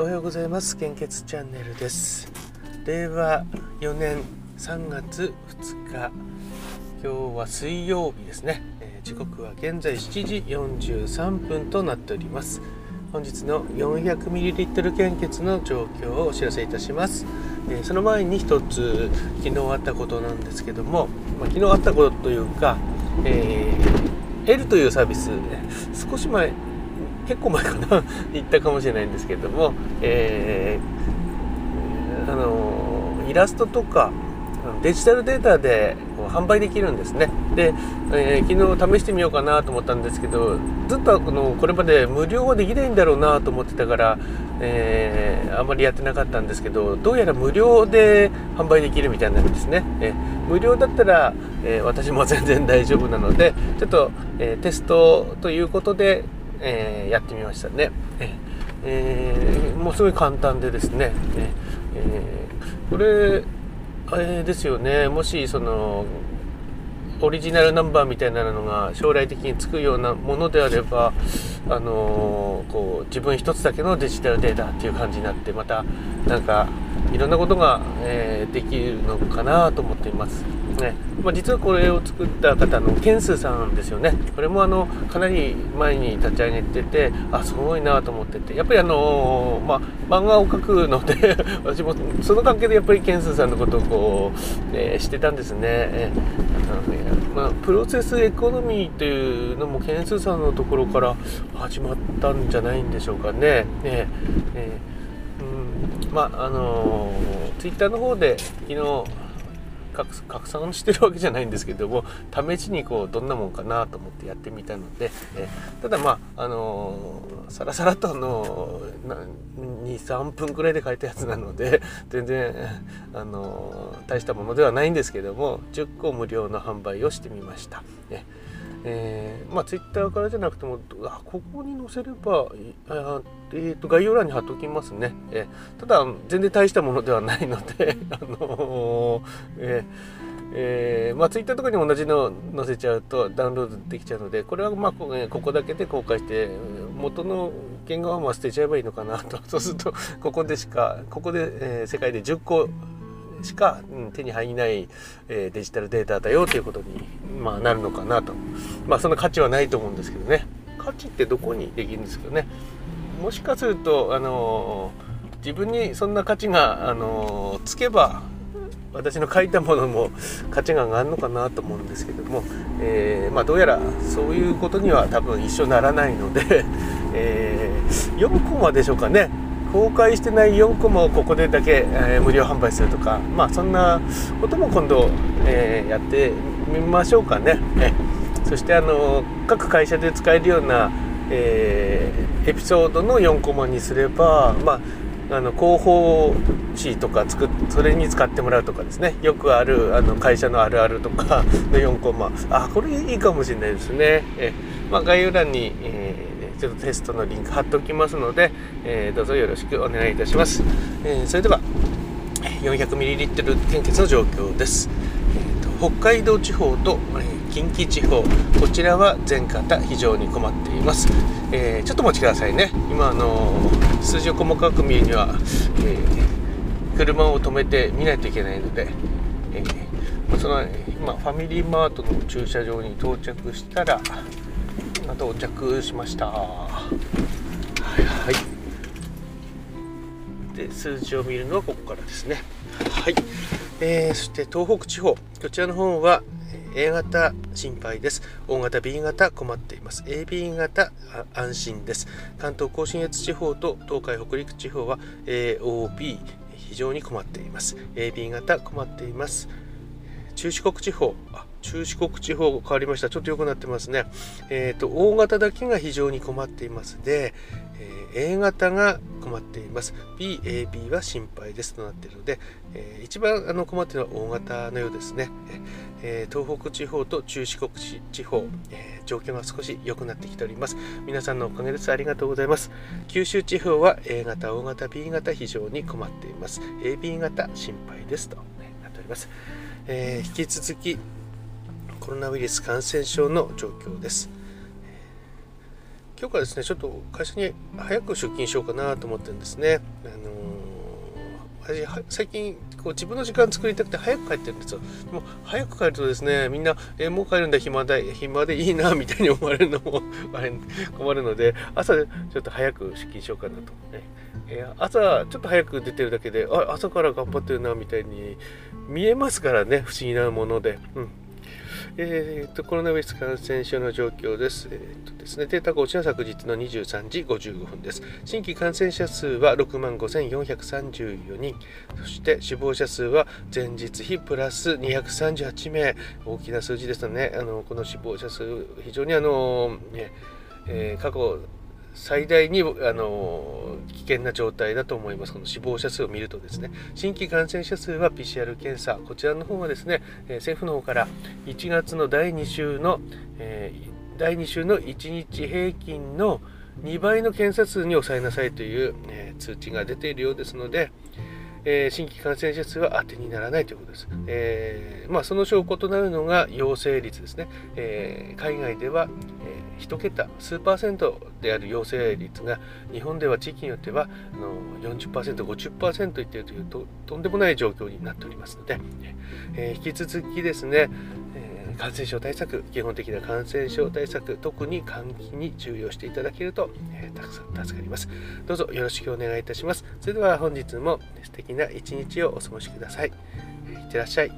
おはようございます。献血チャンネルです。令和4年3月2日。今日は水曜日ですね、えー、時刻は現在7時43分となっております。本日の 400ml 献血の状況をお知らせいたします、えー、その前に一つ昨日あったことなんですけども、まあ、昨日あったことというか、えー、L というサービスね少し前結構前かな行ったかもしれないんですけども、えー、あのイラストとかデジタルデータで販売できるんですね。で、えー、昨日試してみようかなと思ったんですけどずっとこのこれまで無料はできないんだろうなと思ってたから、えー、あんまりやってなかったんですけどどうやら無料で販売できるみたいなんですね、えー、無料だったら、え私も全然大丈夫なのでちょっと、えテストということでえー、やってみましたね、えー、もうすごい簡単でですね、えー、これあれですよね。もしそのオリジナルナンバーみたいなのが将来的につくようなものであれば、あのー、こう自分一つだけのデジタルデータっていう感じになってまたなんかいろんなことが、えー、できるのかなと思っています。ね。まあ、実はこれを作った方のケンスさんですよね。これもあのかなり前に立ち上げててあすごいなと思ってて。やっぱりあのまあ、漫画を描くので 私もその関係でやっぱりケンスさんのことをこう、えー、してたんですね、えー、まあ、プロセスエコノミーというのもケンスさんのところから始まったんじゃないんでしょうかね。ね。えー、まああのツイッターの方で昨日拡散してるわけじゃないんですけども試しにこうどんなもんかなと思ってやってみたので、えただまああのー、さらさらとの23分くらいで書いたやつなので 全然、あのー、大したものではないんですけども10個無料の販売をしてみました。ねえー、まあ、ツイッターからじゃなくてもあここに載せればあ、えーと、概要欄に貼っときますね、えー、ただ全然大したものではないので あのー、えーえー、まあ、ツイッターとかにも同じの載せちゃうとダウンロードできちゃうのでこれはまあここだけで公開して元の原画はまあ捨てちゃえばいいのかなと。そうするとここでしかここで、えー、世界で10個しか、うん、手に入らない、えー、デジタルデータだよということに、まあ、なるのかなと。まあその価値はないと思うんですけどね。価値ってどこにできるんですかね。もしかするとあのー、自分にそんな価値が、あのー、つけば私の書いたものも価値が上がるのかなと思うんですけども、えー、まあ、どうやらそういうことには多分一緒ならないので、えー、4コマでしょうかね。公開してない4個もここでだけ、えー、無料販売するとかまあそんなことも今度、えー、やってみましょうかね。えそしてあの各会社で使えるような、えー、エピソードの4コマにすればまああの広報誌とか作それに使ってもらうとかですねよくあるあの会社のあるあるとかの4コマあこれいいかもしれないですね。えまあ、概要欄に、えーちょっとテストのリンク貼っておきますので、えー、どうぞよろしくお願いいたします。えー、それでは 400ml 献血の状況です。えーと、北海道地方と、えー、近畿地方こちらは全方非常に困っています、えー、ちょっとお待ちくださいね今あの数字を細かく見るには、えー、車を止めて見ないといけないので、えー、その今ファミリーマートの駐車場に到着したら到着しましたはいはいで数字を見るのはここからですねはい、えー、そして東北地方こちらの方は A 型心配です。大型 B 型困っています。AB 型安心です。関東甲信越地方と東海北陸地方は AOB 非常に困っています。AB 型困っています。中四国地方、あ中四国地方変わりました。ちょっと良くなってますね。えっ、ー、と、大型だけが非常に困っていますで、えー、A 型が困っています。B、AB は心配ですとなっているので、えー、一番あの困っているのは大型のようですね。えー、東北地方と中四国地方、えー、状況が少し良くなってきております。皆さんのおかげです。ありがとうございます。九州地方は A 型、大型、B 型非常に困っています。AB 型心配ですと、なっております。えー、引き続きコロナウイルス感染症の状況です今日からですねちょっと会社に早く出勤しようかなと思ってるんですね。あの私最近こう自分の時間作りたくて早く帰ってるんですよ。でも早く帰るとですね、みんな、えもう帰るんだ、暇だ、暇でいいな、みたいに思われるのも あれ困るので、朝ちょっと早く出勤しようかなと。ねえ朝ちょっと早く出てるだけで、あ、朝から頑張ってるな、みたいに見えますからね、不思議なもので。うんえーと、コロナウイルス感染症の状況です。えーとですね、データこちら昨日の23時55分です。新規感染者数は6万5434人、そして死亡者数は前日比プラス238名、大きな数字ですね。あのこの死亡者数、非常にあの、ねえー、過去最大にあの危険な状態だと思います。この死亡者数を見るとですね、新規感染者数は PCR 検査、こちらの方はですね、え政府の方から1月の第2週の、えー、第2週の1日平均の2倍の検査数に抑えなさいという、え、通知が出ているようですので、えー、新規感染者数は当てにならないということです。えー、まあ、その証拠となるのが陽性率ですね。えー、海外では、え1桁、数パーセントである陽性率が、日本では地域によってはあの40%、50%いっているというととんでもない状況になっておりますので、え引き続きですね、感染症対策、基本的な感染症対策、特に換気に注意をしていただけると、えー、たくさん助かります。どうぞよろしくお願いいたします。それでは本日も素敵な一日をお過ごしください。いってらっしゃい。